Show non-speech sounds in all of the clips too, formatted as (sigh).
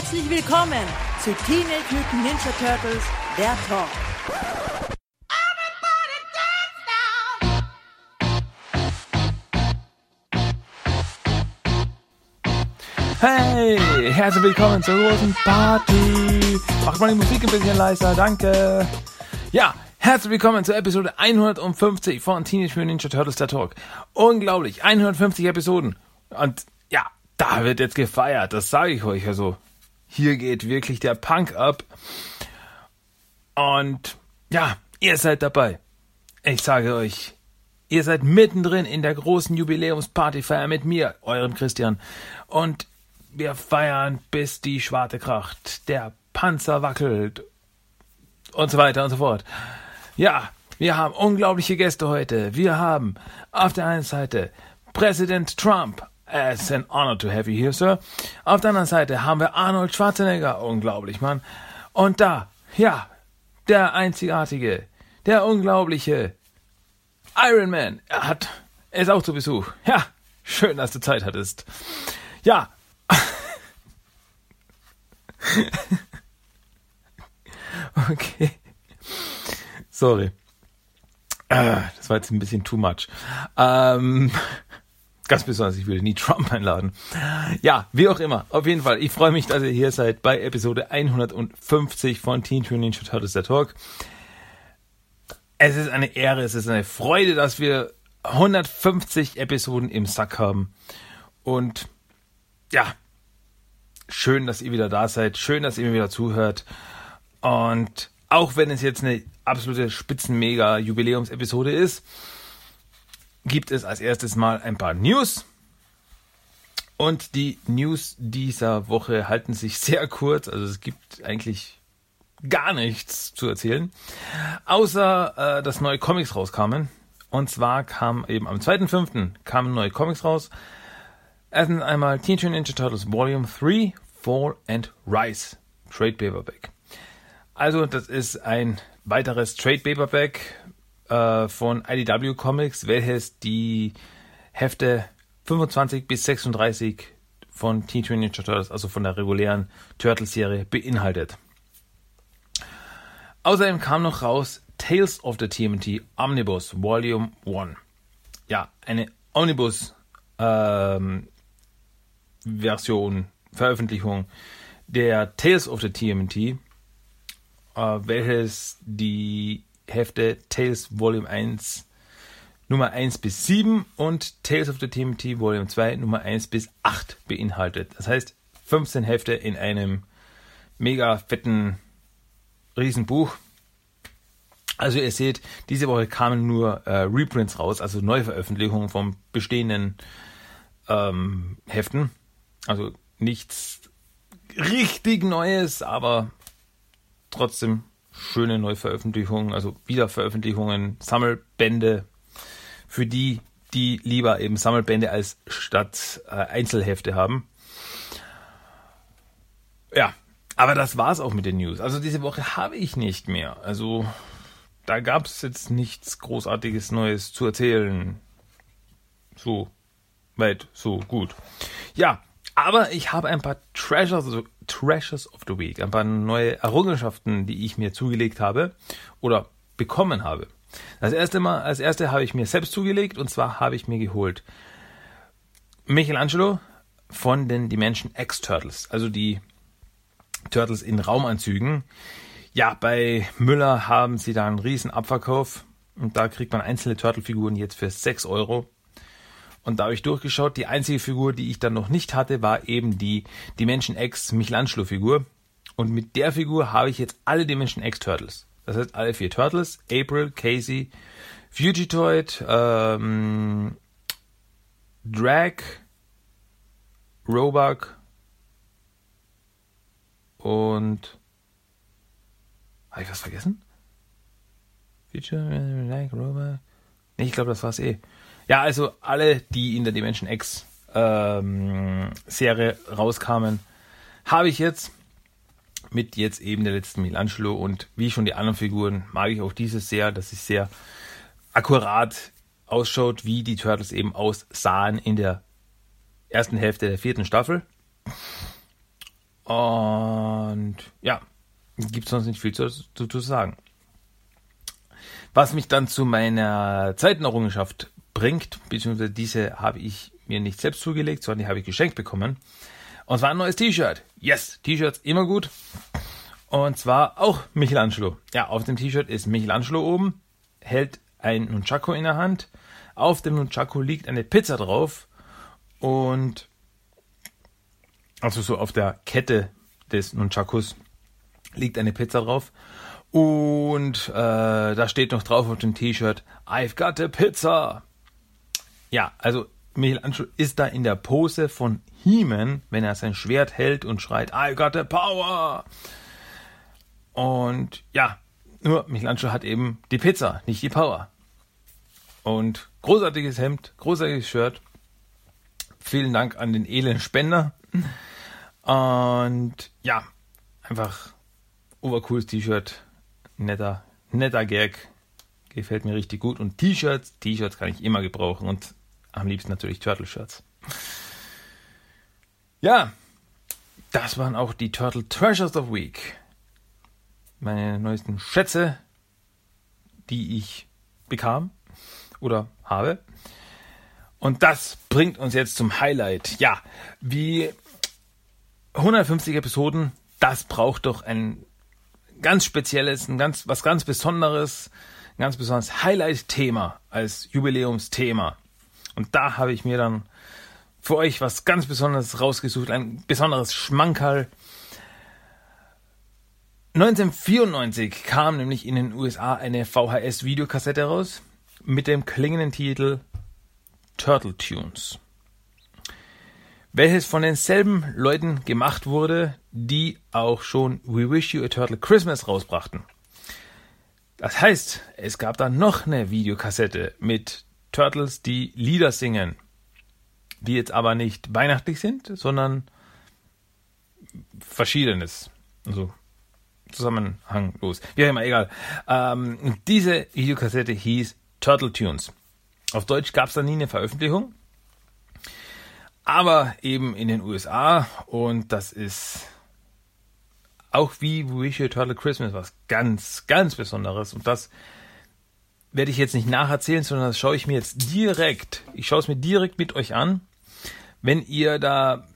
Herzlich willkommen zu Teenage Mutant Ninja Turtles, der Talk. Hey, herzlich willkommen zur großen Party. Macht mal die Musik ein bisschen leiser, danke. Ja, herzlich willkommen zur Episode 150 von Teenage Mutant Ninja Turtles der Talk. Unglaublich, 150 Episoden. Und ja, da wird jetzt gefeiert, das sage ich euch. Also, hier geht wirklich der Punk ab. Und ja, ihr seid dabei. Ich sage euch, ihr seid mittendrin in der großen Jubiläumspartyfeier mit mir, eurem Christian. Und wir feiern, bis die Schwarte kracht, der Panzer wackelt und so weiter und so fort. Ja, wir haben unglaubliche Gäste heute. Wir haben auf der einen Seite Präsident Trump. It's an honor to have you here, Sir. Auf der anderen Seite haben wir Arnold Schwarzenegger. Unglaublich, Mann. Und da, ja, der einzigartige, der unglaubliche Iron Man. Er hat, er ist auch zu Besuch. Ja, schön, dass du Zeit hattest. Ja, (laughs) okay. Sorry. Ah, das war jetzt ein bisschen too much. Ähm, ganz besonders, ich will nie Trump einladen. Ja, wie auch immer. Auf jeden Fall, ich freue mich, dass ihr hier seid bei Episode 150 von Teen Tune Ninja Turtles der Talk. Es ist eine Ehre, es ist eine Freude, dass wir 150 Episoden im Sack haben. Und ja, schön, dass ihr wieder da seid. Schön, dass ihr mir wieder zuhört. Und auch wenn es jetzt eine absolute Spitzen-Mega-Jubiläumsepisode ist, gibt es als erstes mal ein paar News. Und die News dieser Woche halten sich sehr kurz. Also es gibt eigentlich gar nichts zu erzählen. Außer, äh, dass neue Comics rauskamen. Und zwar kam eben am 2.5. kamen neue Comics raus. Erstens einmal Teenage Ninja Turtles Volume 3, Fall and Rise, Trade Paperback. Also das ist ein weiteres Trade Paperback äh, von IDW Comics, welches die Hefte 25 bis 36 von Teenage Mutant Ninja Turtles, also von der regulären Turtles-Serie, beinhaltet. Außerdem kam noch raus Tales of the TMT Omnibus Volume 1. Ja, eine Omnibus ähm, Version, Veröffentlichung der Tales of the TMT, äh, welches die Hefte Tales Volume 1 Nummer 1 bis 7 und Tales of the TMT Volume 2 Nummer 1 bis 8 beinhaltet. Das heißt 15 Hefte in einem mega fetten Riesenbuch. Also ihr seht, diese Woche kamen nur äh, Reprints raus, also Neuveröffentlichungen von bestehenden ähm, Heften. Also nichts richtig Neues, aber trotzdem schöne Neuveröffentlichungen, also Wiederveröffentlichungen, Sammelbände für die, die lieber eben Sammelbände als statt äh, Einzelhefte haben. Ja, aber das war's auch mit den News. Also diese Woche habe ich nicht mehr. Also da gab es jetzt nichts Großartiges Neues zu erzählen. So weit, so gut. Ja, aber ich habe ein paar Treasures, Treasures of the Week, ein paar neue Errungenschaften, die ich mir zugelegt habe oder bekommen habe. Das erste Mal, als erste habe ich mir selbst zugelegt und zwar habe ich mir geholt Michelangelo von den Dimension X Turtles, also die Turtles in Raumanzügen. Ja, bei Müller haben sie da einen riesen Abverkauf und da kriegt man einzelne Turtle-Figuren jetzt für 6 Euro. Und da habe ich durchgeschaut. Die einzige Figur, die ich dann noch nicht hatte, war eben die Dimension X Michelangelo-Figur. Und mit der Figur habe ich jetzt alle Dimension X Turtles. Das heißt, alle vier Turtles. April, Casey, Fugitoid, ähm, Drag, Roebuck und... Habe ich was vergessen? Future, Drag, Roebuck... Nee, ich glaube, das war's eh. Ja, also alle, die in der Dimension X ähm, Serie rauskamen, habe ich jetzt mit jetzt eben der letzten Michelangelo und wie schon die anderen Figuren mag ich auch dieses sehr, dass es sehr akkurat ausschaut, wie die Turtles eben aussahen in der ersten Hälfte der vierten Staffel. Und ja, gibt sonst nicht viel zu, zu, zu sagen. Was mich dann zu meiner zweiten Errungenschaft bringt, beziehungsweise diese habe ich mir nicht selbst zugelegt, sondern die habe ich geschenkt bekommen. Und zwar ein neues T-Shirt. Yes, T-Shirts immer gut. Und zwar auch Michelangelo. Ja, auf dem T-Shirt ist Michelangelo oben, hält ein Nunchaku in der Hand. Auf dem Nunchaku liegt eine Pizza drauf. Und also so auf der Kette des Nunchakus liegt eine Pizza drauf. Und äh, da steht noch drauf auf dem T-Shirt, I've got a pizza. Ja, also Michelangelo ist da in der Pose von Heeman, wenn er sein Schwert hält und schreit, I got the power. Und ja, nur Michelangelo hat eben die Pizza, nicht die Power. Und großartiges Hemd, großartiges Shirt. Vielen Dank an den edlen Spender. Und ja, einfach obercooles T-Shirt, netter, netter Gag, gefällt mir richtig gut. Und T-Shirts, T-Shirts kann ich immer gebrauchen und am liebsten natürlich Turtle-Shirts. Ja, das waren auch die Turtle Treasures of Week. Meine neuesten Schätze, die ich bekam oder habe. Und das bringt uns jetzt zum Highlight. Ja, wie 150 Episoden, das braucht doch ein ganz spezielles, ein ganz, was ganz Besonderes, ein ganz besonderes Highlight-Thema als Jubiläumsthema. Und da habe ich mir dann für euch was ganz Besonderes rausgesucht, ein besonderes Schmankerl. 1994 kam nämlich in den USA eine VHS-Videokassette raus mit dem klingenden Titel Turtle Tunes, welches von denselben Leuten gemacht wurde, die auch schon We Wish You a Turtle Christmas rausbrachten. Das heißt, es gab dann noch eine Videokassette mit Turtles, die Lieder singen, die jetzt aber nicht weihnachtlich sind, sondern verschiedenes. Also zusammenhanglos. Wie auch immer, egal. Ähm, diese Videokassette hieß Turtle Tunes. Auf Deutsch gab es da nie eine Veröffentlichung, aber eben in den USA und das ist auch wie Wish You Turtle Christmas was ganz, ganz Besonderes und das werde ich jetzt nicht nacherzählen, sondern das schaue ich mir jetzt direkt, ich schaue es mir direkt mit euch an. Wenn ihr da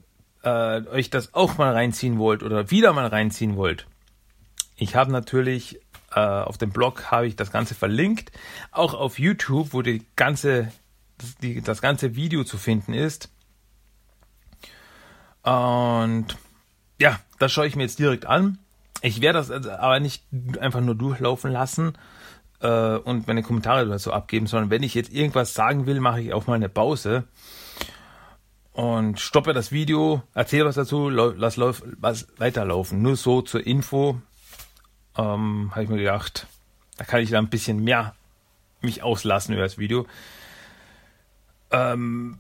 äh, euch das auch mal reinziehen wollt oder wieder mal reinziehen wollt, ich habe natürlich äh, auf dem Blog habe ich das Ganze verlinkt, auch auf YouTube, wo die ganze das, die, das ganze Video zu finden ist. Und ja, das schaue ich mir jetzt direkt an. Ich werde das aber nicht einfach nur durchlaufen lassen, äh, und meine Kommentare dazu abgeben, sondern wenn ich jetzt irgendwas sagen will, mache ich auch mal eine Pause und stoppe das Video, erzähle was dazu, lass was weiterlaufen. Nur so zur Info ähm, habe ich mir gedacht, da kann ich da ein bisschen mehr mich auslassen über das Video. Ähm,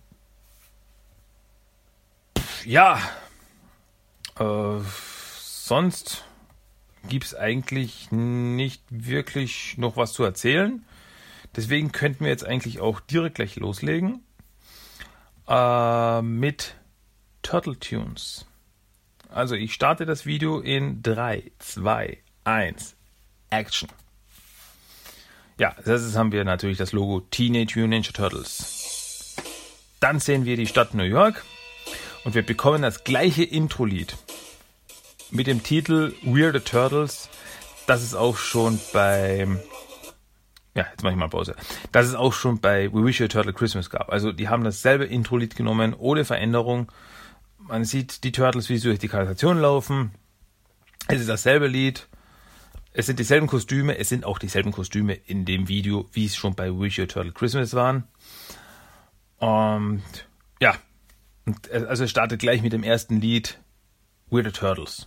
ja, äh, sonst gibt es eigentlich nicht wirklich noch was zu erzählen. Deswegen könnten wir jetzt eigentlich auch direkt gleich loslegen äh, mit Turtle Tunes. Also ich starte das Video in 3, 2, 1, Action. Ja, als erstes haben wir natürlich das Logo Teenage Mutant Ninja Turtles. Dann sehen wir die Stadt New York und wir bekommen das gleiche Intro-Lied mit dem Titel We're the Turtles, das ist auch schon bei ja, jetzt mache ich mal Pause. Das ist auch schon bei We Wish You a Turtle Christmas gab. Also die haben dasselbe Intro-Lied genommen, ohne Veränderung. Man sieht die Turtles, wie sie durch die Kanalisation laufen. Es ist dasselbe Lied. Es sind dieselben Kostüme. Es sind auch dieselben Kostüme in dem Video, wie es schon bei We Wish You a Turtle Christmas waren. Und ja, also es startet gleich mit dem ersten Lied We're the Turtles.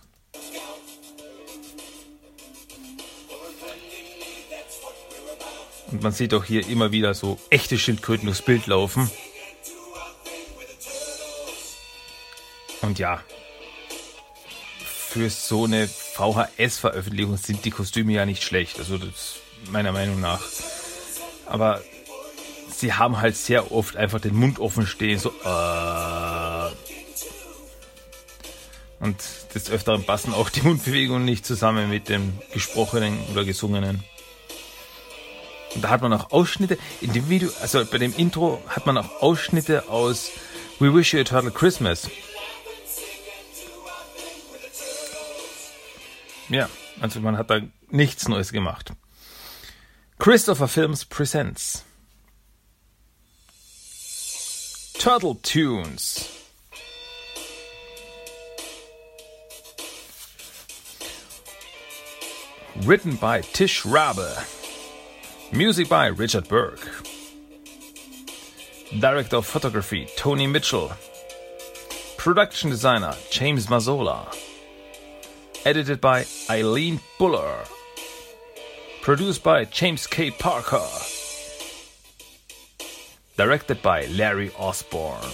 Und man sieht auch hier immer wieder so echte Schildkröten durchs Bild laufen. Und ja, für so eine VHS-Veröffentlichung sind die Kostüme ja nicht schlecht. Also das meiner Meinung nach. Aber sie haben halt sehr oft einfach den Mund offen stehen, so äh, Und des Öfteren passen auch die Mundbewegungen nicht zusammen mit dem gesprochenen oder gesungenen. Und da hat man auch Ausschnitte, in dem Video, also bei dem Intro hat man auch Ausschnitte aus We Wish You a Turtle Christmas. Ja, also man hat da nichts Neues gemacht. Christopher Films Presents Turtle Tunes Written by Tish Rabe. Music by Richard Burke. Director of Photography Tony Mitchell. Production designer James Mazzola. Edited by Eileen Buller. Produced by James K. Parker. Directed by Larry Osborne.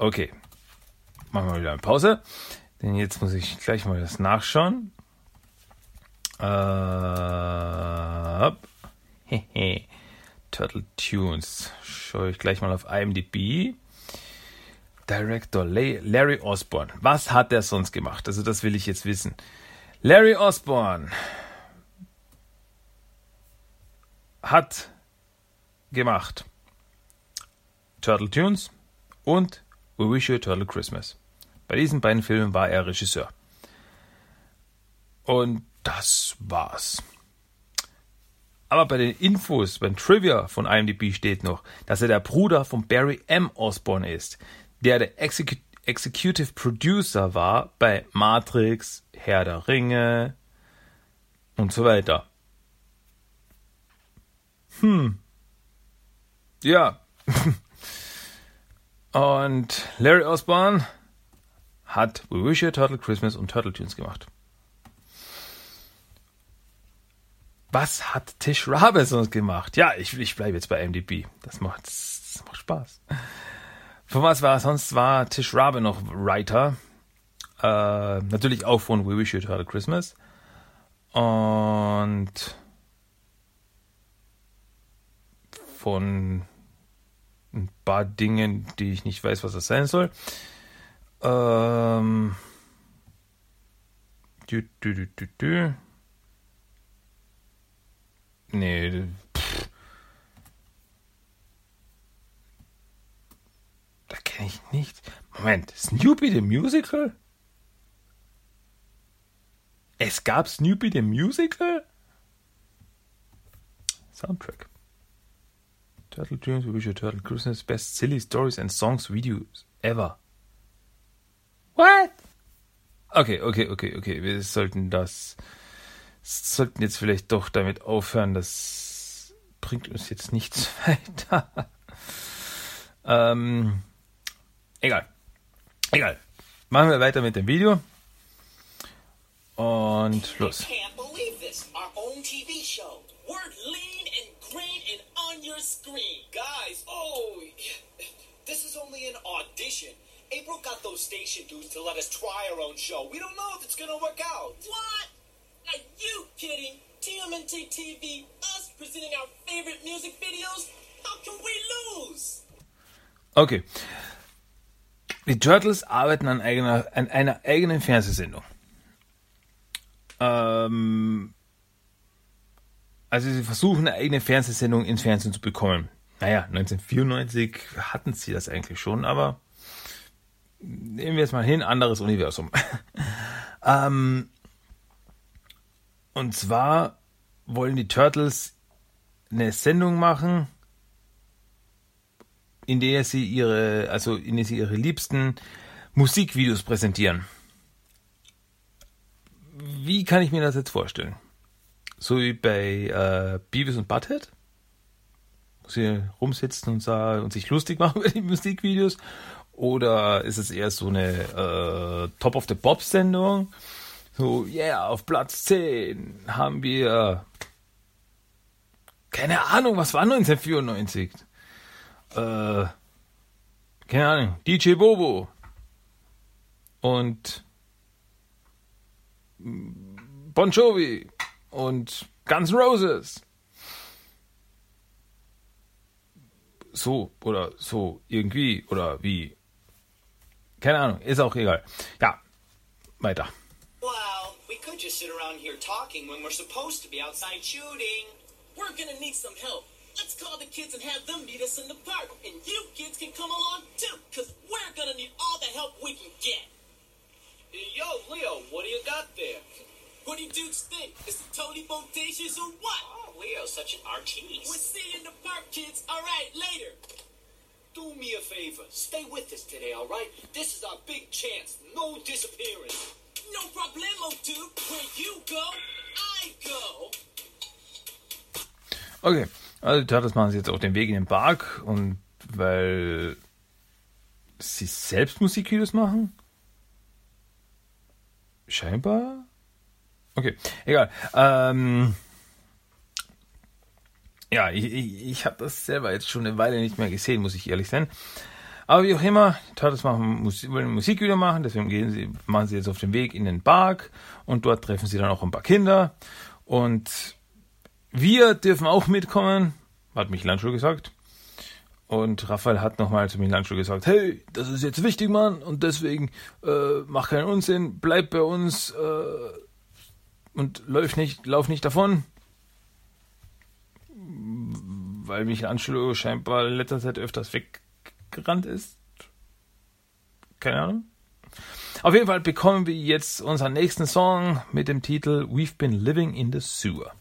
Okay, machen wir wieder eine Pause. Denn jetzt muss ich gleich mal das nachschauen. Äh, Turtle Tunes. Schaue ich gleich mal auf IMDb. Director Larry Osborne. Was hat er sonst gemacht? Also das will ich jetzt wissen. Larry Osborne hat gemacht Turtle Tunes und We Wish You a Turtle Christmas. Bei diesen beiden Filmen war er Regisseur. Und das war's. Aber bei den Infos, beim Trivia von IMDb steht noch, dass er der Bruder von Barry M. Osborne ist, der der Execu Executive Producer war bei Matrix, Herr der Ringe und so weiter. Hm. Ja. (laughs) und Larry Osborne hat We Wish You a Turtle Christmas und Turtle Tunes gemacht. Was hat Tish Rabe sonst gemacht? Ja, ich, ich bleibe jetzt bei MDB. Das macht, das macht Spaß. Von was war sonst war Tish Rabe noch Writer? Äh, natürlich auch von We Wish You a Turtle Christmas. Und von ein paar Dingen, die ich nicht weiß, was das sein soll. Ähm. Du, du, du, du, du. Nee. Pff. Da kenne ich nicht. Moment, Snoopy the Musical? Es gab Snoopy the Musical? Soundtrack. Turtle Tunes, Wish Turtle Christmas, Best Silly Stories and Songs Videos ever. What? Okay, okay, okay, okay. Wir sollten das, sollten jetzt vielleicht doch damit aufhören. Das bringt uns jetzt nichts (laughs) weiter. ähm, egal. Egal. Machen wir weiter mit dem Video. Und los. Guys, oh, this is only an audition. April got those station dudes to let us try our own show. We don't know if it's gonna work out. What? Are you kidding? TMNT TV, us presenting our favorite music videos? How can we lose? Okay. Die Turtles arbeiten an, eigener, an einer eigenen Fernsehsendung. Ähm, also sie versuchen eine eigene Fernsehsendung ins Fernsehen zu bekommen. Naja, 1994 hatten sie das eigentlich schon, aber nehmen wir es mal hin, anderes Universum. (laughs) ähm, und zwar wollen die Turtles eine Sendung machen, in der sie ihre, also in der sie ihre liebsten Musikvideos präsentieren. Wie kann ich mir das jetzt vorstellen? So wie bei äh, Beavis und Butthead? Wo sie rumsitzen und, und sich lustig (laughs) machen über die Musikvideos? Oder ist es eher so eine äh, Top of the Pop Sendung? So, yeah, auf Platz 10 haben wir keine Ahnung, was war 1994? Äh, keine Ahnung, DJ Bobo und Bon Jovi und Guns Roses. so oder so irgendwie oder wie. Keine Ahnung, ist auch egal. Ja, weiter. Well, we could just sit around here talking when we're supposed to be outside shooting. We're gonna need some help. Let's call the kids and have them meet us in the park. And you kids can come along too, because we're gonna need all the help we can get. Yo, Leo, what do you got there? What do you dudes think? Is it totally bodacious or what? Oh, Leo's such an artiste. We'll see you in the park, kids. Me a favor. Stay with us today, all right? This is our big chance. No disappearing. No problemo, dude. Where you go, I go. Okay, also die Turtles machen sie jetzt auf den Weg in den Park und weil sie selbst Musikvideos machen? Scheinbar? Okay, egal. Ähm, ja, ich, ich, ich habe das selber jetzt schon eine Weile nicht mehr gesehen, muss ich ehrlich sein. Aber wie auch immer, Turtles machen, Musik, wollen ein Musikvideo machen, deswegen gehen sie, machen sie jetzt auf den Weg in den Park und dort treffen sie dann auch ein paar Kinder. Und wir dürfen auch mitkommen, hat Michelangelo gesagt. Und Raphael hat nochmal zu Michelangelo gesagt, hey, das ist jetzt wichtig, Mann, und deswegen äh, mach keinen Unsinn, bleib bei uns äh, und lauf nicht, lauf nicht davon. Weil Michelangelo scheinbar in letzter Zeit öfters weggerannt ist. Keine Ahnung. Auf jeden Fall bekommen wir jetzt unseren nächsten Song mit dem Titel We've Been Living in the Sewer.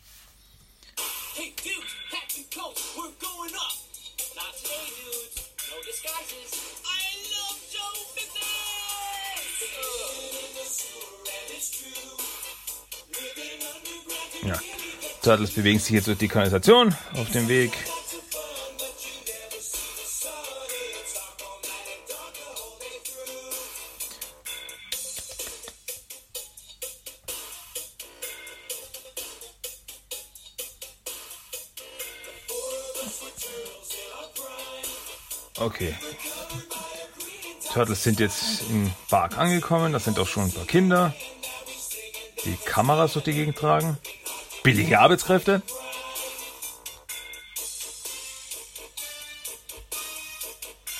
Ja. Turtles bewegen sich jetzt durch die Kanalisation auf dem Weg. Okay. Turtles sind jetzt im Park angekommen. Da sind auch schon ein paar Kinder, die Kameras durch die Gegend tragen. Billige Arbeitskräfte.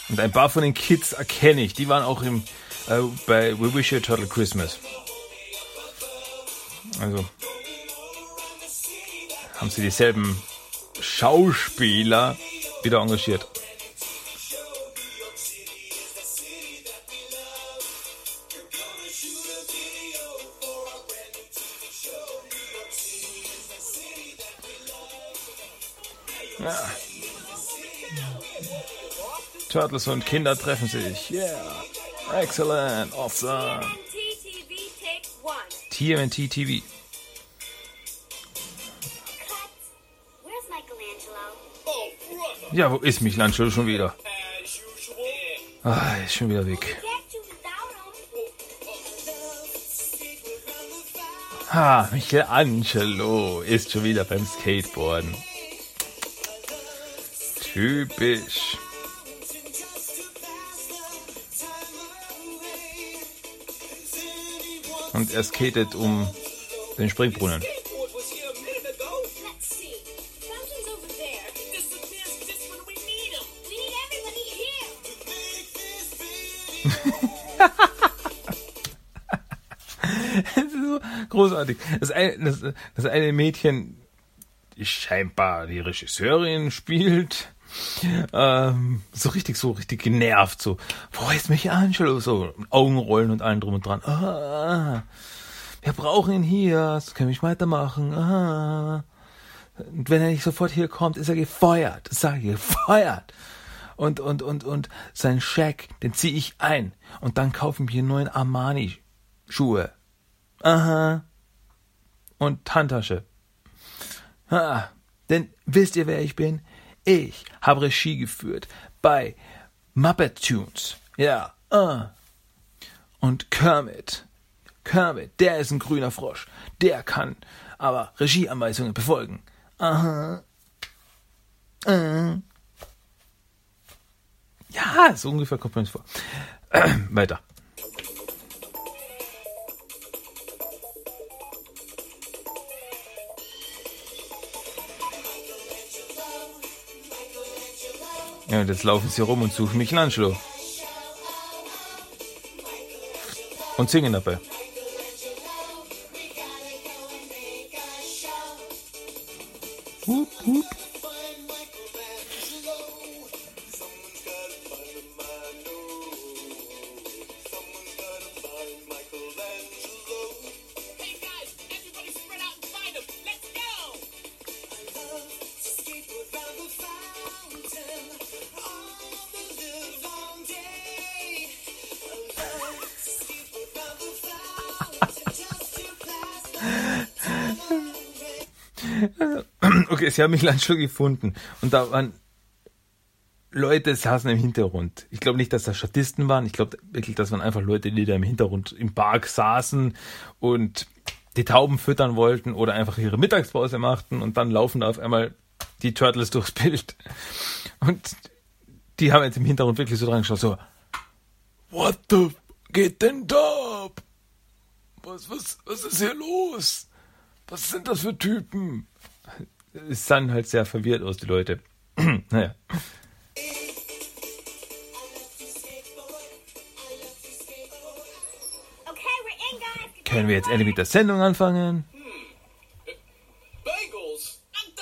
Und ein paar von den Kids erkenne ich. Die waren auch im, äh, bei We Wish You a Turtle Christmas. Also haben sie dieselben Schauspieler wieder engagiert. Ja. Turtles und Kinder treffen sich. Yeah. Excellent. Awesome. TMNT TV. Ja, wo ist Michelangelo schon wieder? Ah, ist schon wieder weg. Ha, Michelangelo ist schon wieder beim Skateboarden. Typisch. Und er skatet um den Springbrunnen. Großartig. Das eine, das, das eine Mädchen, die scheinbar die Regisseurin spielt, ähm, so richtig, so richtig genervt, so, wo ist Michelangelo? So, Augenrollen und allem drum und dran. Ah, wir brauchen ihn hier, so können wir nicht weitermachen. Ah. Und wenn er nicht sofort hier kommt, ist er gefeuert. Das sage ich, gefeuert. Und, und, und, und sein Scheck, den ziehe ich ein. Und dann kaufen wir neuen Armani-Schuhe. Aha. Und Handtasche. Ha. Denn wisst ihr, wer ich bin? Ich habe Regie geführt bei Muppet Tunes. Ja. Ah. Und Kermit. Kermit, der ist ein grüner Frosch. Der kann aber Regieanweisungen befolgen. Aha. Äh. Ja, so ungefähr kommt man vor. (clears throat) Weiter. Ja, und jetzt laufen sie rum und suchen Michelangelo. Und singen dabei. (laughs) Okay, sie haben Michelangelo (laughs) gefunden. Und da waren Leute saßen im Hintergrund. Ich glaube nicht, dass das Statisten waren. Ich glaube wirklich, das waren einfach Leute, die da im Hintergrund im Park saßen und die Tauben füttern wollten oder einfach ihre Mittagspause machten und dann laufen da auf einmal die Turtles durchs Bild. Und die haben jetzt im Hintergrund wirklich so dran geschaut, so, what the, geht denn da ab? Was, was, was ist hier los? Was sind das für Typen? Es sahen halt sehr verwirrt aus, die Leute. (clears throat) naja. Okay, we're in, guys. Können wir jetzt endlich mit der Sendung anfangen? Bagels? I'm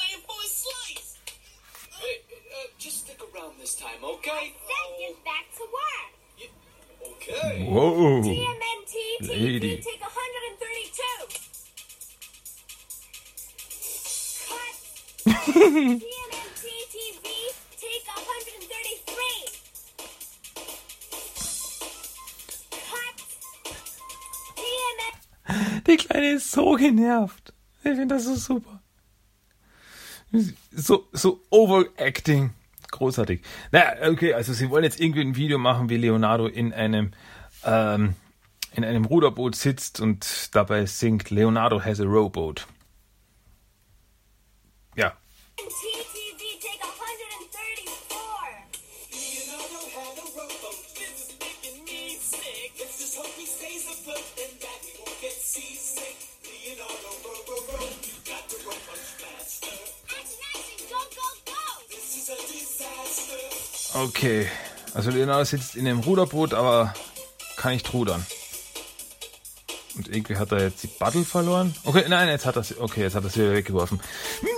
Die Kleine ist so genervt. Ich finde das so super. So, so overacting. Großartig. Naja, okay, also sie wollen jetzt irgendwie ein Video machen, wie Leonardo in einem, ähm, in einem Ruderboot sitzt und dabei singt Leonardo has a rowboat. Ja. TV, take 134. Leonardo had a rowboat. This is making me sick. Let's just hope he stays afloat and that he won't get seasick. Leonardo, row, row, row. You got to row much faster. Action, action, go, go, go. This is a disaster. Okay. Also Leonardo sitzt in einem Ruderboot, aber kann nicht rudern. Und irgendwie hat er jetzt die Battle verloren. Okay, nein, jetzt hat er. Okay, jetzt hat er sie wieder weggeworfen. One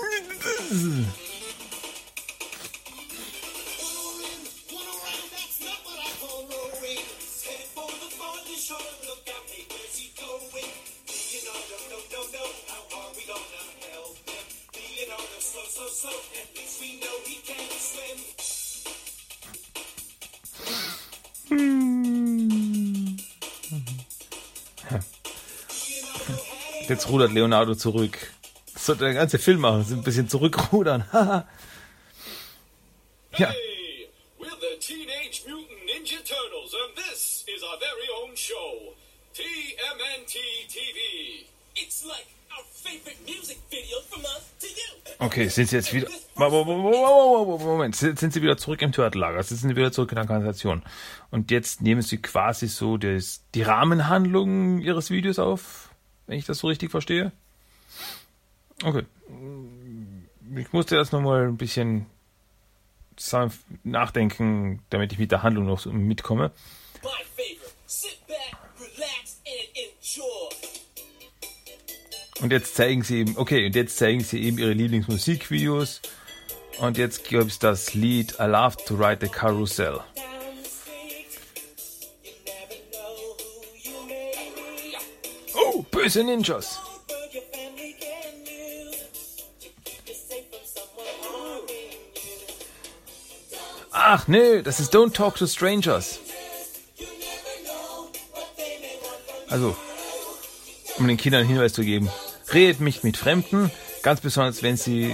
Jetzt rudert Leonardo zurück. Sollte der ganze Film machen, so ein bisschen zurückrudern. (laughs) Ja. Hey, we're the Teenage Mutant Ninja Turtles, and this is our very own show, TMNT TV. It's like our favorite music video from us to you. Okay, sind sie jetzt wieder. Mo- mo- mo- mo- mo- mo- Moment, sind sie wieder zurück im Turtellager, sind sie wieder zurück in der Organisation. Und jetzt nehmen sie quasi so das, die Rahmenhandlung ihres Videos auf, wenn ich das so richtig verstehe. Okay. Ich musste erst nochmal ein bisschen sanft nachdenken, damit ich mit der Handlung noch so mitkomme. Und jetzt zeigen sie eben, okay, und jetzt zeigen sie eben ihre Lieblingsmusikvideos. Und jetzt gibt es das Lied I Love to Ride the Carousel. Oh, böse Ninjas. Ach nö, das ist Don't Talk to Strangers. Also, um den Kindern einen Hinweis zu geben, redet nicht mit Fremden, ganz besonders wenn sie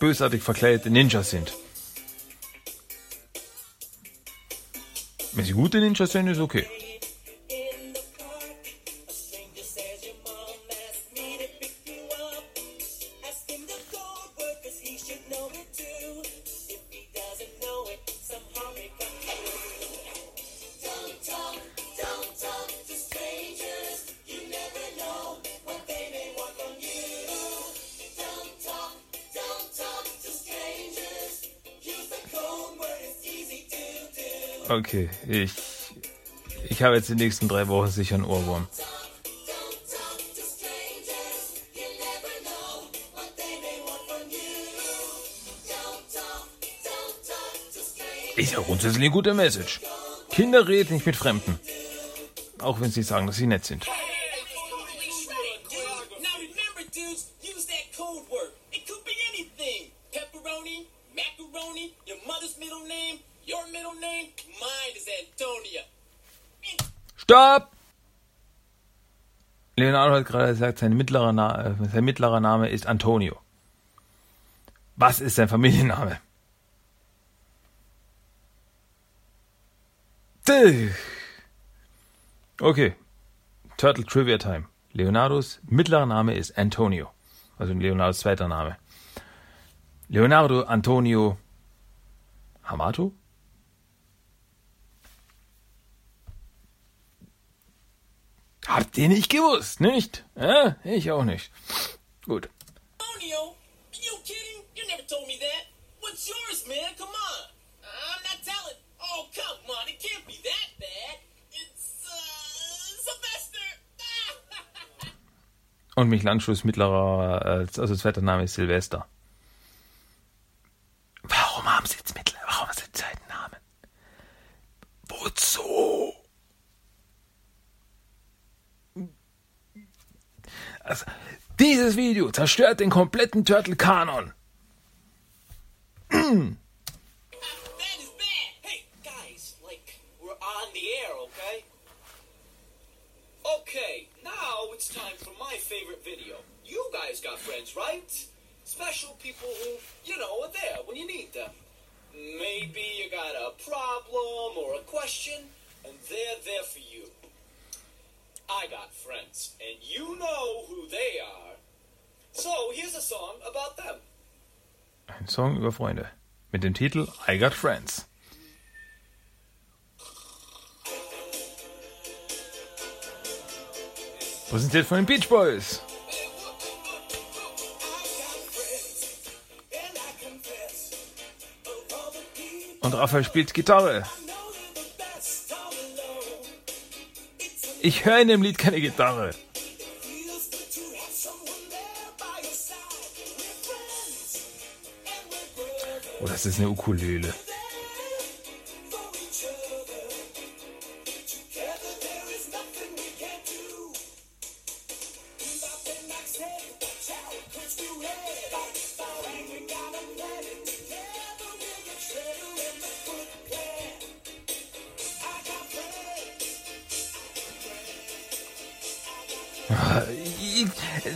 bösartig verkleidete Ninjas sind. Wenn sie gute Ninjas sind, ist okay. Okay, ich, ich habe jetzt die nächsten drei Wochen sicher einen Ohrwurm. Ist ja grundsätzlich eine gute Message. Kinder reden nicht mit Fremden. Auch wenn sie sagen, dass sie nett sind. Stopp! Leonardo hat gerade gesagt, sein mittlerer, äh, sein mittlerer Name ist Antonio. Was ist sein Familienname? Okay. Turtle Trivia Time. Leonardos mittlerer Name ist Antonio. Also Leonardos zweiter Name. Leonardo Antonio Hamato? Habt ihr nicht gewusst, nicht? Ja, ich auch nicht. Gut. Antonio? You kidding? You never told me that. What's yours, man? Come on. I'm not telling. Oh, come on. It can't be that bad. It's, uh, Sylvester. (laughs) Und Michelangelos mittlerer, äh, also zweiter Name ist Silvester. Dieses Video zerstört den kompletten Turtle-Kanon. Okay, now it's time for my favorite video. You guys got friends, right? Special people who, you know, are there when you need them. Maybe you got a problem or a question, and they're there for you. I got friends, and you know who they are. So here's a song about them. Ein Song über Freunde. Mit dem Titel I Got Friends. Präsentiert von den Beach Boys. Und Raphael spielt Gitarre. Ich höre in dem Lied keine Gitarre. Oh, das ist eine Ukulele.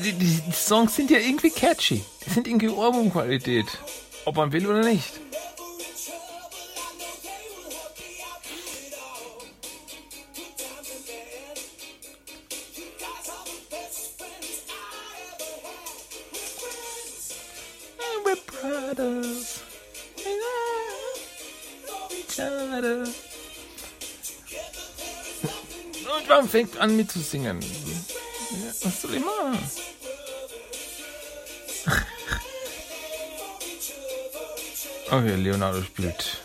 Die, die, die Songs sind ja irgendwie catchy. Die sind irgendwie Ohrwurmqualität. Ob man will oder nicht. Und man fängt an mitzusingen. Ja, was soll ich machen? Okay, Leonardo spielt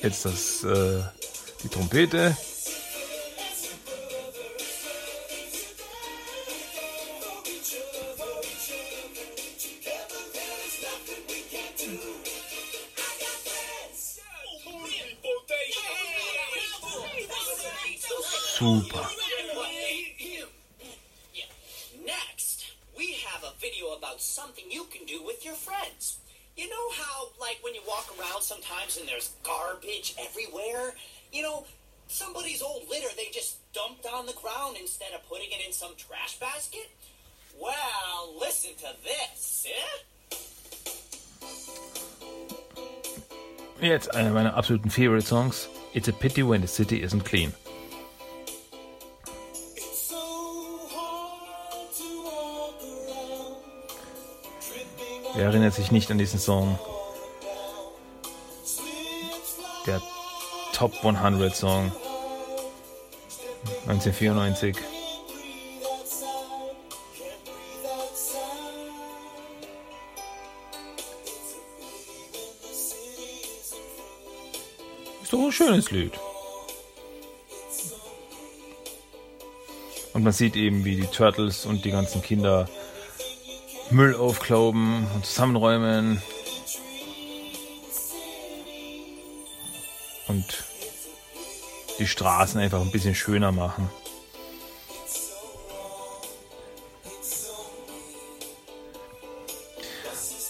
jetzt das, äh, die Trompete. Walk around sometimes and there's garbage everywhere? You know, somebody's old litter they just dumped on the ground instead of putting it in some trash basket? Well, listen to this, eh? Jetzt einer meiner absoluten Favorite Songs. It's a pity when the city isn't clean. Wer erinnert sich nicht an diesen Song? Top 100 Song 1994. ist doch ein schönes Lied. Und man sieht eben, wie die Turtles und die ganzen Kinder Müll aufklauben und zusammenräumen. Und die Straßen einfach ein bisschen schöner machen.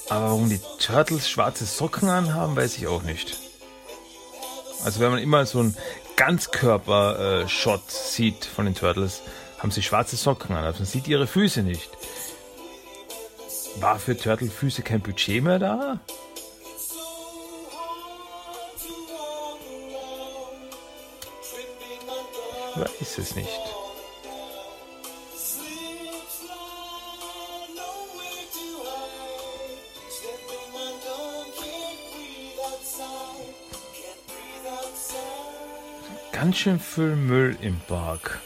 Aber warum die Turtles schwarze Socken anhaben, weiß ich auch nicht. Also wenn man immer so einen Ganzkörper-Shot sieht von den Turtles, haben sie schwarze Socken an. Also man sieht ihre Füße nicht. War für Turtle-Füße kein Budget mehr da? Weiß es nicht. Ganz schön viel Müll im Park.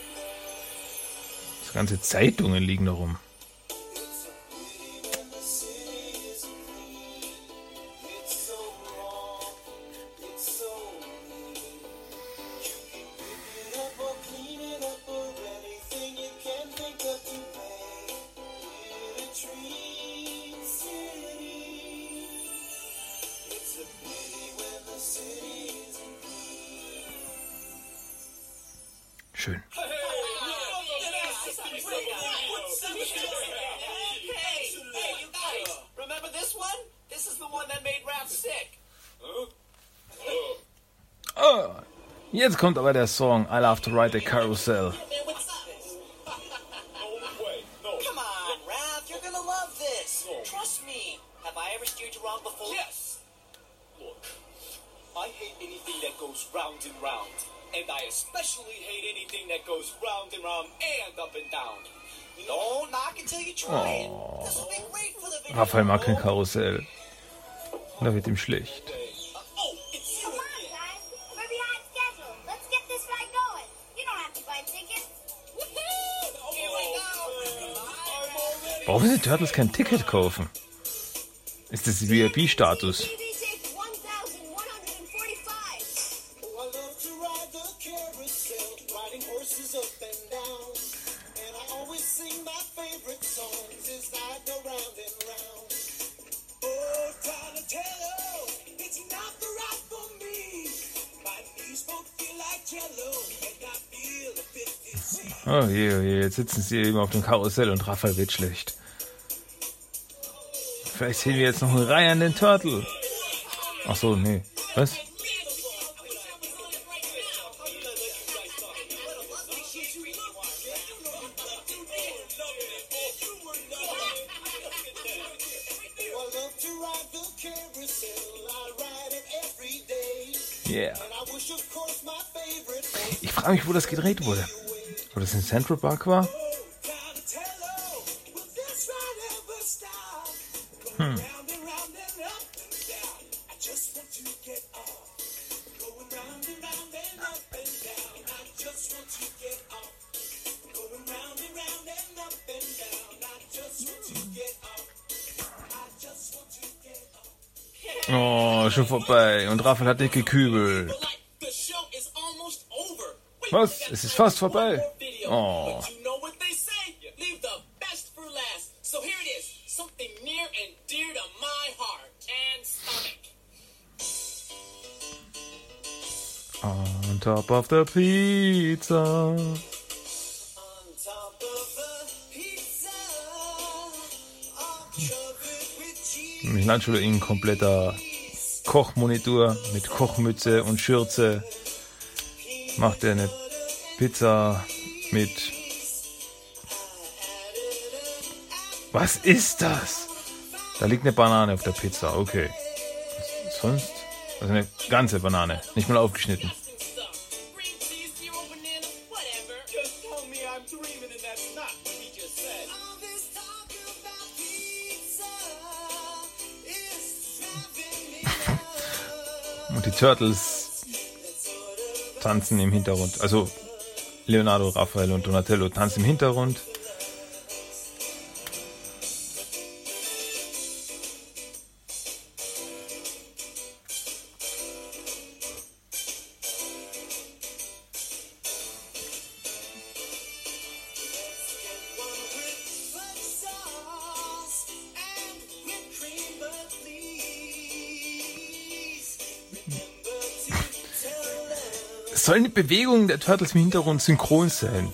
So ganze Zeitungen liegen da rum. Jetzt kommt aber der Song I Love to Ride a Carousel. Man, what's up? No way. No. Come on, Ralph, you're gonna love this. Trust me. Have I ever steered you wrong before? Yes. Look, I hate anything that goes round and round. And I especially hate anything that goes round and round and up and down. Don't knock until you try it. This will be great for the video. Raphael mag kein Karussell. Da wird ihm schlecht. Feel like jello, and I feel a bit dizzy. Oh je, oh je, jetzt sitzen sie eben auf dem Karussell und Raphael wird schlecht. Vielleicht sehen wir jetzt noch eine Reihe an den Turtle. Ach so, nee. Was? Yeah. Ich frage mich, wo das gedreht wurde. Wo das in Central Park war? Schon vorbei. Und Raphael hat nicht gekübelt. Was? Es ist fast vorbei. Oh. On top of the pizza. Michelangelo in kompletter Kochmonitor mit Kochmütze und Schürze macht er eine Pizza mit. Was ist das? Da liegt eine Banane auf der Pizza, okay. Was sonst? Also eine ganze Banane, nicht mal aufgeschnitten. Turtles tanzen im Hintergrund. Also Leonardo, Raphael und Donatello tanzen im Hintergrund. Bewegungen der Turtles im Hintergrund synchron sein.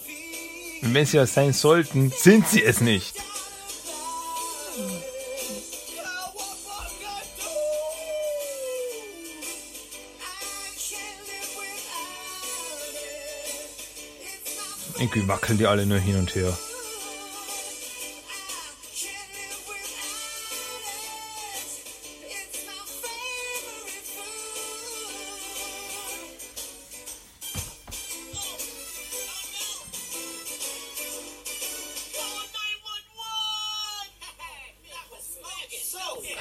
Und wenn sie ja sein sollten, sind sie es nicht. Irgendwie wackeln die alle nur hin und her.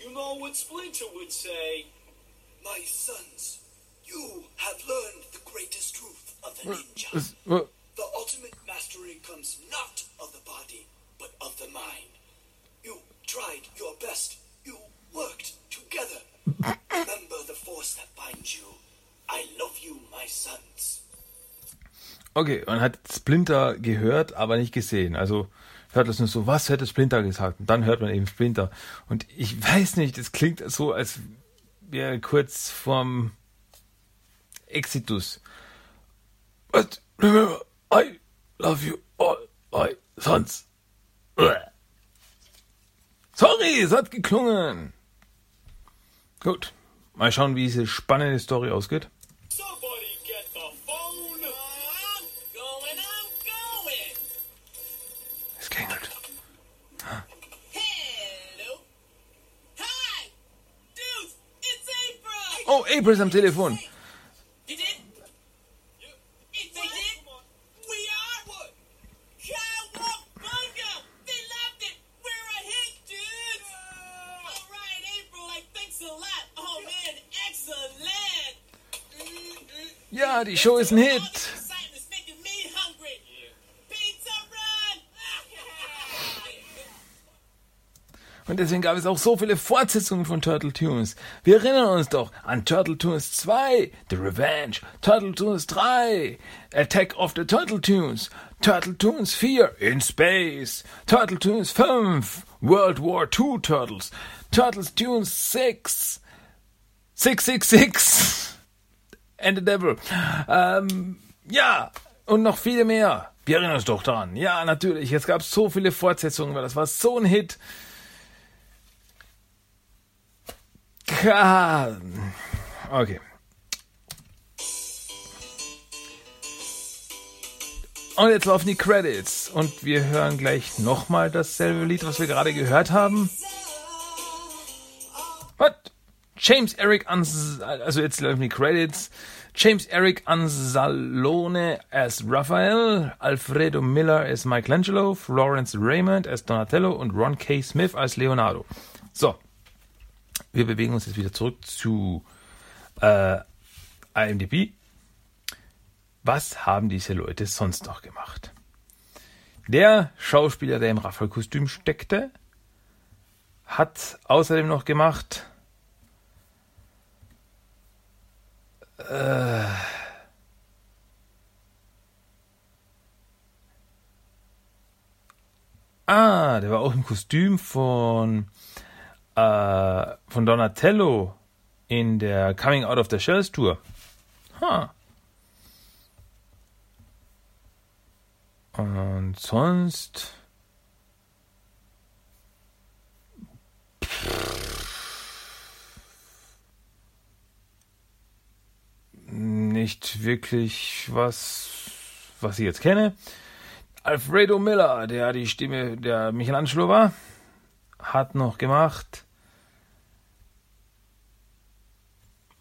you think? Do you think those station dudes will like it? I don't know. Forget about them. I want them April liked it. Well, you know what Splinter would say. My sons, you have learned the greatest truth of the ninja. The ultimate mastery comes not of the body, but of the mind. You tried your best. You worked together. (coughs) Remember the force that binds you. I love you, my sons. Okay, man hat Splinter gehört, aber nicht gesehen. Also hört das nur so, was hätte Splinter gesagt? Und dann hört man eben Splinter. Und ich weiß nicht, es klingt so, als wäre kurz vorm Exitus. But remember, I love you all my sons. Sorry, es hat geklungen. Gut, mal schauen, wie diese spannende Story ausgeht. Somebody Oh, man, excellent! Mm-mm. Ja, die Show ist ein All Hit. this excitement is making me hungry. Pizza run! Und deswegen gab es auch so viele Fortsetzungen von Turtle Tunes. Wir erinnern uns doch an Turtle Tunes 2, The Revenge, Turtle Tunes 3, Attack of the Turtle Tunes, Turtle Tunes 4, In Space, Turtle Tunes 5, World War II Turtles, Turtles Tunes 6, 666 and the Devil. Ähm, ja, und noch viele mehr. Wir erinnern uns doch daran. Ja, natürlich. Es gab so viele Fortsetzungen, weil das war so ein Hit. Okay. Und jetzt laufen die Credits. Und wir hören gleich nochmal dasselbe Lied, was wir gerade gehört haben. What? James Eric Ans also jetzt laufen die Credits. James Eric Anzalone as Raphael, Alfredo Miller as Michelangelo, Florence Raymond as Donatello und Ron K. Smith als Leonardo. So, wir bewegen uns jetzt wieder zurück zu äh, IMDb. Was haben diese Leute sonst noch gemacht? Der Schauspieler, der im Raphael-Kostüm steckte, hat außerdem noch gemacht äh, Ah, der war auch im Kostüm von äh, von Donatello in der Coming Out of the Shells Tour. Ha. Und sonst nicht wirklich was, was ich jetzt kenne. Alfredo Miller, der die Stimme der Michelangelo war, hat noch gemacht.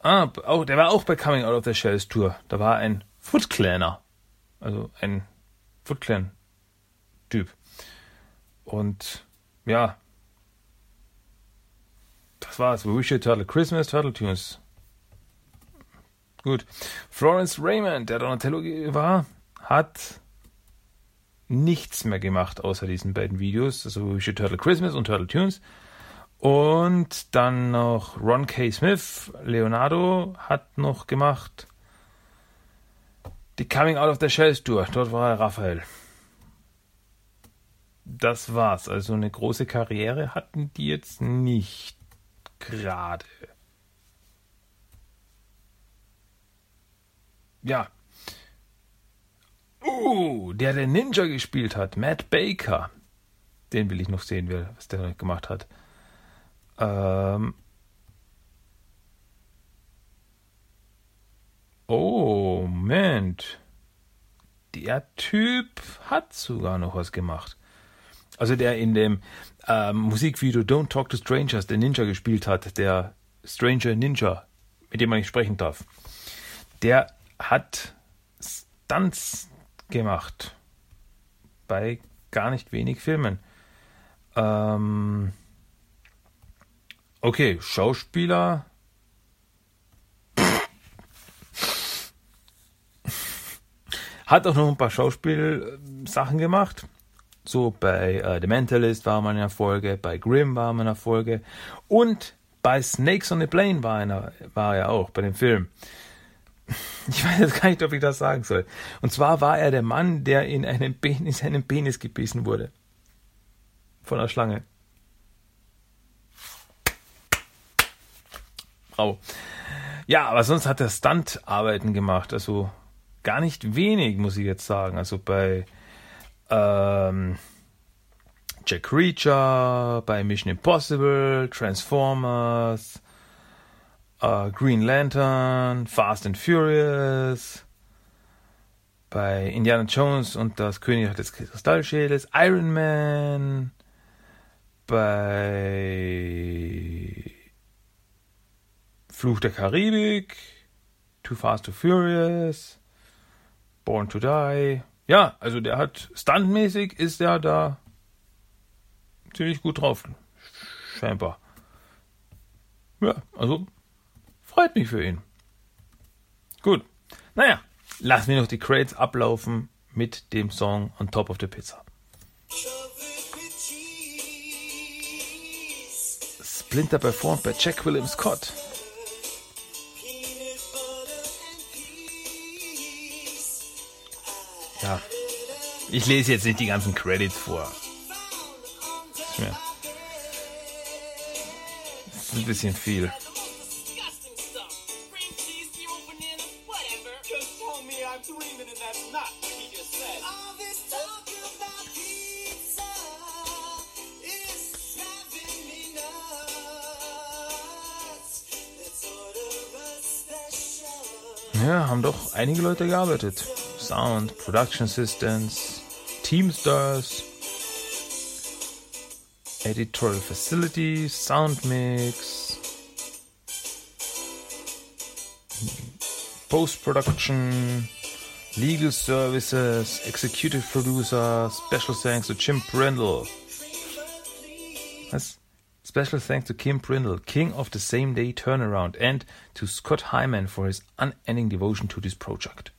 Ah, auch, der war auch bei Coming Out of the Shells Tour. Da war ein Foot Clanner. Also ein Foot Clan Typ. Und ja. Das war's. We Wish You a Turtle Christmas, Turtle Tunes. Gut. Florence Raymond, der Donatello war, hat nichts mehr gemacht außer diesen beiden Videos, also Turtle Christmas und Turtle Tunes. Und dann noch Ron K. Smith, Leonardo hat noch gemacht die Coming Out of the Shells Tour. Dort war er Raphael. Das war's. Also eine große Karriere hatten die jetzt nicht gerade. Ja. Uh, der der Ninja gespielt hat, Matt Baker. Den will ich noch sehen, was der gemacht hat. Ähm. Oh, Moment. Der Typ hat sogar noch was gemacht. Also der in dem ähm, Musikvideo Don't Talk to Strangers, der Ninja gespielt hat, der Stranger Ninja, mit dem man nicht sprechen darf. Der hat Stunts gemacht. Bei gar nicht wenig Filmen. Ähm, okay, Schauspieler. Hat auch noch ein paar Schauspielsachen gemacht. So bei äh, The Mentalist war man in der Folge, bei Grimm war man in der Folge und bei Snakes on the Plane war, einer, war er auch, bei dem Film. (laughs) Ich weiß jetzt gar nicht, ob ich das sagen soll. Und zwar war er der Mann, der in einem Penis, einem Penis gebissen wurde. Von einer Schlange. Bravo. Ja, aber sonst hat er Stunt-Arbeiten gemacht. Also gar nicht wenig, muss ich jetzt sagen. Also bei ähm, Jack Reacher, bei Mission Impossible, Transformers, äh, Green Lantern, Fast and Furious, bei Indiana Jones und das Königreich des Kristallschädels, Iron Man, bei Fluch der Karibik, Too Fast, Too Furious, Born to Die. Ja, also der hat standmäßig ist er da ziemlich gut drauf. Scheinbar. Ja, also freut mich für ihn. Gut. Naja, lassen wir noch die Crates ablaufen mit dem Song On Top of the Pizza. Splinter performed bei Jack William Scott. Ja. Ich lese jetzt nicht die ganzen Credits vor. Ist mir- ist ein bisschen viel. Haben doch einige Leute gearbeitet. Sound, Production Assistants, Teamsters, Editorial Facilities, Sound Mix, Post-Production, Legal Services, Executive Producer, Special Thanks to Jim Brindle. Special thanks to Kim Brindle, king of the same day turnaround, and to Scott Hyman for his unending devotion to this project.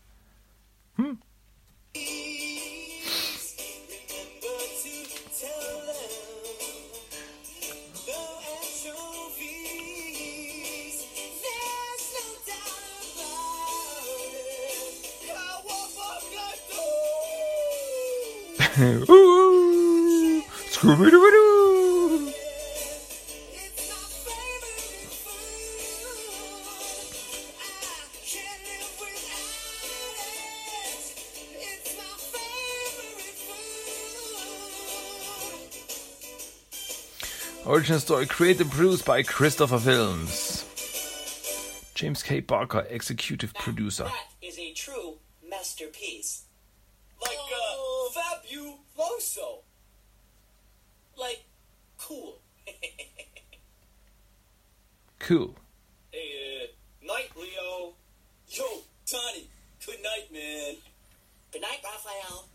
Food. Story created and produced by Christopher Films. James K. Barker, executive producer. That is a true masterpiece. Like, uh, Fabuloso. Like, cool. (laughs) Cool. Hey, uh, night, Leo. Yo, Tony, good night, man. Good night, Raphael.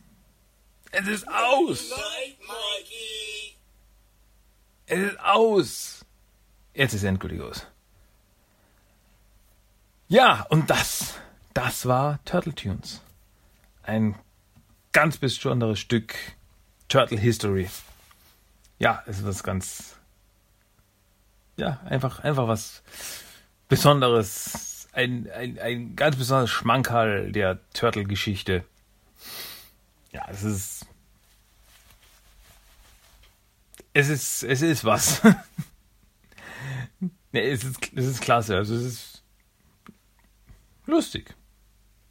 Es ist aus! Night, Mikey. Es ist aus! Jetzt ist endgültig aus. Ja, und das, das war Turtle Tunes. Ein ganz besonderes Stück Turtle History. Ja, es ist was ganz, ja, einfach, einfach was Besonderes. Ein, ein, ein ganz besonderes Schmankerl der Turtle-Geschichte. Ja, es ist, es ist, es ist was. (laughs) nee, es ist, es ist klasse. Also es ist lustig.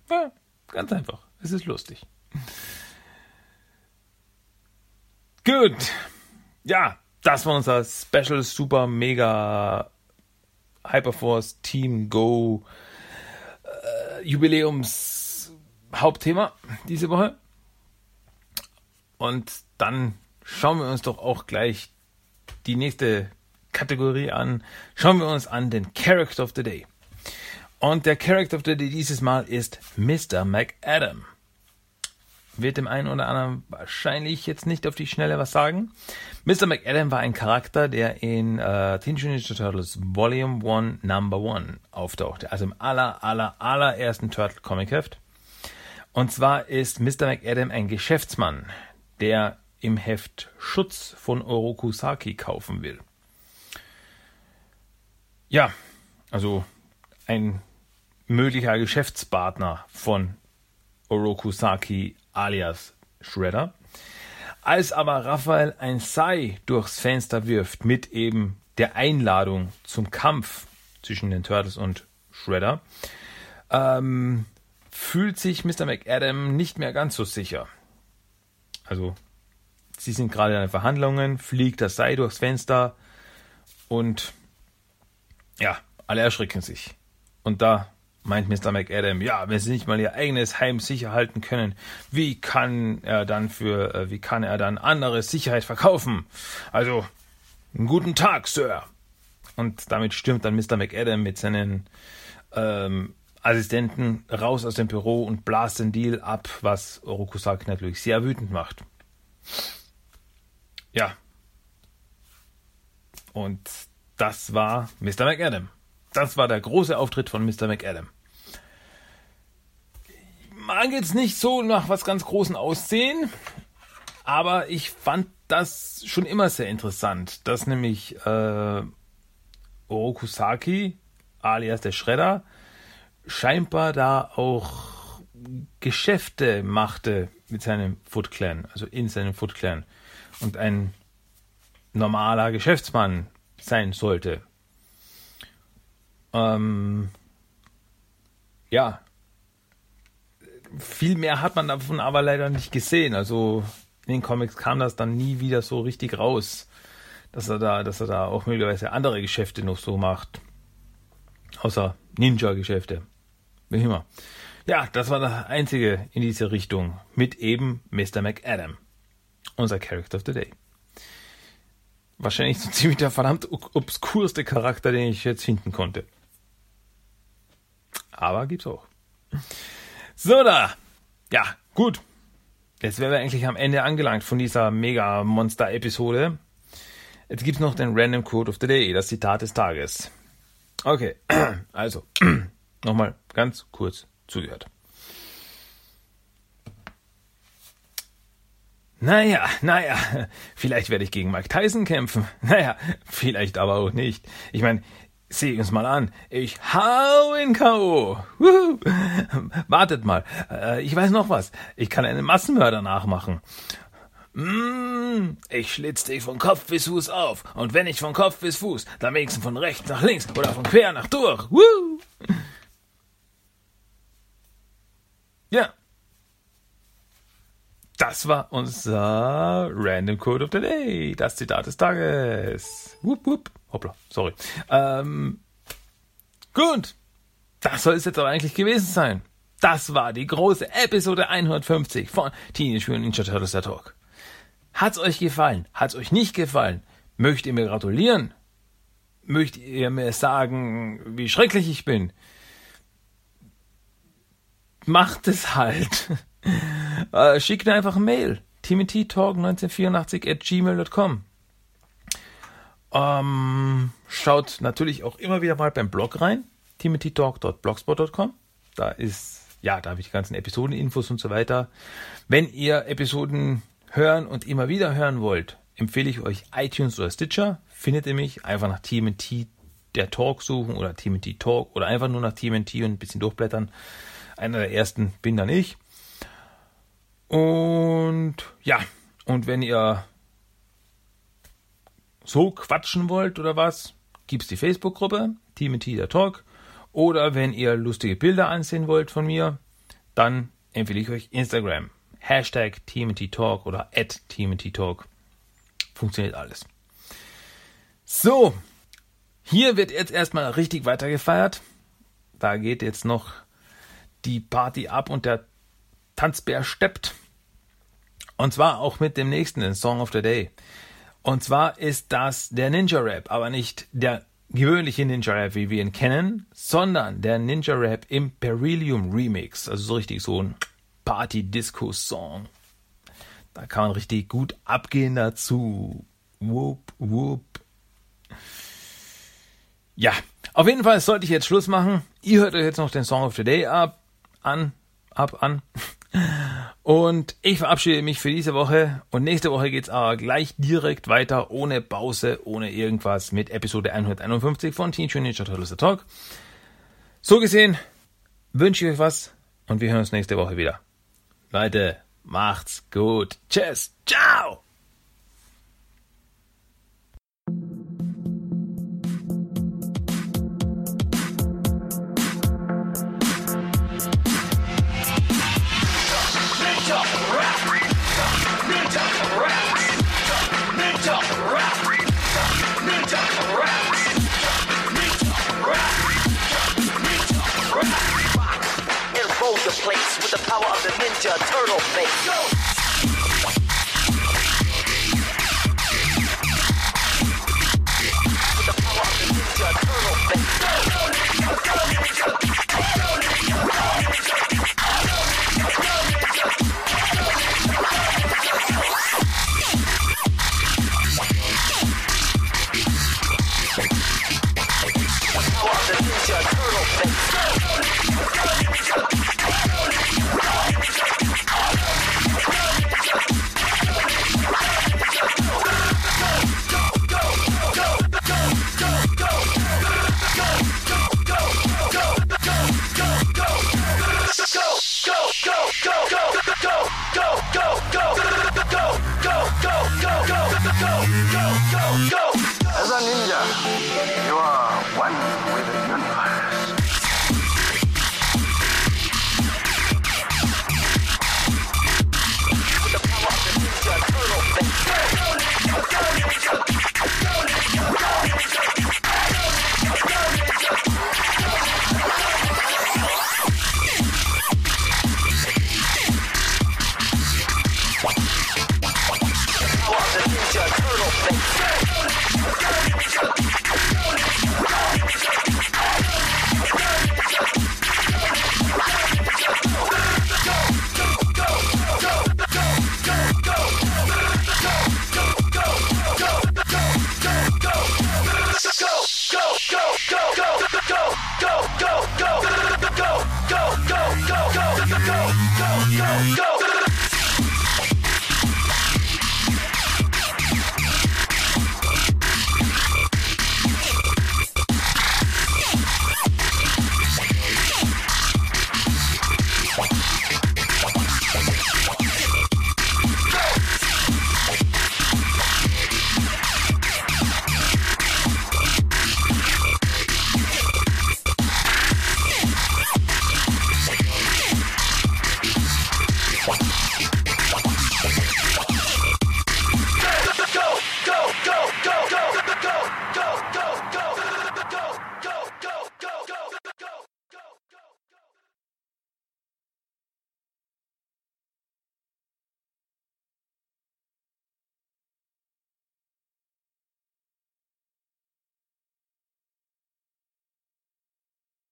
Ja, ganz einfach. Es ist lustig. Gut. Ja, das war unser Special Super Mega Hyperforce Team Go äh, Jubiläums Hauptthema diese Woche. Und dann schauen wir uns doch auch gleich die nächste Kategorie an. Schauen wir uns an den Character of the Day. Und der Character of the Day dieses Mal ist Mr. McAdam. Wird dem einen oder anderen wahrscheinlich jetzt nicht auf die Schnelle was sagen. Mr. McAdam war ein Charakter, der in äh, Teenage Mutant Turtles Volume 1 Number 1 auftauchte. Also im aller, aller, allerersten Turtle Comic Heft. Und zwar ist Mr. McAdam ein Geschäftsmann, der im Heft Schutz von Oroku Saki kaufen will. Ja, also ein möglicher Geschäftspartner von Oroku Saki alias Shredder. Als aber Raphael ein Sai durchs Fenster wirft mit eben der Einladung zum Kampf zwischen den Turtles und Shredder, ähm, fühlt sich Mr. McAdam nicht mehr ganz so sicher. Also, sie sind gerade in Verhandlungen, fliegt das Sai durchs Fenster und ja, alle erschrecken sich. Und da meint Mr. McAdam, ja, wenn sie nicht mal ihr eigenes Heim sicher halten können, wie kann er dann für, äh, wie kann er dann andere Sicherheit verkaufen? Also, einen guten Tag, Sir. Und damit stürmt dann Mr. McAdam mit seinen ähm, Assistenten raus aus dem Büro und blast den Deal ab, was Orokusaki natürlich sehr wütend macht. Ja. Und das war Mr. McAdam. Das war der große Auftritt von Mr. McAdam. Mag jetzt nicht so nach was ganz Großen aussehen, aber ich fand das schon immer sehr interessant, dass nämlich äh, Orokusaki, alias der Schredder, scheinbar da auch Geschäfte machte mit seinem Foot Clan, also in seinem Foot Clan und ein normaler Geschäftsmann sein sollte. Ähm, ja, viel mehr hat man davon aber leider nicht gesehen. Also in den Comics kam das dann nie wieder so richtig raus, dass er da, dass er da auch möglicherweise andere Geschäfte noch so macht. Außer Ninja-Geschäfte. Wie immer. Ja, das war das einzige in diese Richtung. Mit eben Mr. McAdam. Unser Character of the Day. Wahrscheinlich so (laughs) ziemlich der verdammt obskurste Charakter, den ich jetzt finden konnte. Aber gibt's auch. So da. Ja, gut. Jetzt wären wir eigentlich am Ende angelangt von dieser Mega-Monster-Episode. Jetzt gibt's noch den Random Quote of the Day, das Zitat des Tages. Okay, (clears throat) also, (clears throat) nochmal ganz kurz zugehört. Naja, naja, vielleicht werde ich gegen Mike Tyson kämpfen. Naja, vielleicht aber auch nicht. Ich meine, Sieh uns mal an. Ich hau in K.O. Wartet mal. Äh, ich weiß noch was. Ich kann einen Massenmörder nachmachen. Mm, ich schlitz dich von Kopf bis Fuß auf. Und wenn nicht von Kopf bis Fuß, dann wenigstens von rechts nach links oder von quer nach durch. Woo. Ja. Das war unser Random Code of the Day. Das Zitat des Tages. Wupp, wupp. Hoppla, sorry. Ähm, gut. Das soll es jetzt aber eigentlich gewesen sein. Das war die große Episode 150 von Teenage Mutant Ninja Turtles der Talk. Hat's euch gefallen? Hat's euch nicht gefallen? Möchtet ihr mir gratulieren? Möchtet ihr mir sagen, wie schrecklich ich bin? Macht es halt. (laughs) äh, schickt mir einfach eine Mail. timothytalk1984 at gmail.com. Ähm, schaut natürlich auch immer wieder mal beim Blog rein, timothytalk.blogspot.com. Da ist, ja, da habe ich die ganzen Episodeninfos und so weiter. Wenn ihr Episoden hören und immer wieder hören wollt, empfehle ich euch iTunes oder Stitcher. Findet ihr mich einfach nach TMT der Talk suchen oder TMT Talk oder einfach nur nach TMT und ein bisschen durchblättern. Einer der ersten bin dann ich. Und ja, und wenn ihr so quatschen wollt oder was, gibt's die Facebook-Gruppe TMT der Talk. Oder wenn ihr lustige Bilder ansehen wollt von mir, dann empfehle ich euch Instagram. Hashtag TMT Talk oder at TMT Talk. Funktioniert alles. So, hier wird jetzt erstmal richtig weiter gefeiert. Da geht jetzt noch die Party ab und der Tanzbär steppt. Und zwar auch mit dem nächsten, den Song of the Day. Und zwar ist das der Ninja Rap, aber nicht der gewöhnliche Ninja Rap, wie wir ihn kennen, sondern der Ninja Rap im Beryllium Remix. Also so richtig so ein Party-Disco-Song. Da kann man richtig gut abgehen dazu. Whoop, whoop. Ja, auf jeden Fall sollte ich jetzt Schluss machen. Ihr hört euch jetzt noch den Song of the Day ab, an, ab, an. Und ich verabschiede mich für diese Woche. Und nächste Woche geht's aber gleich direkt weiter, ohne Pause, ohne irgendwas, mit Episode 151 von Teen Ninja Turtles Talk. So gesehen wünsche ich euch was und wir hören uns nächste Woche wieder. Leute, macht's gut. Tschüss. Ciao. Place with the power of the Ninja Turtle face.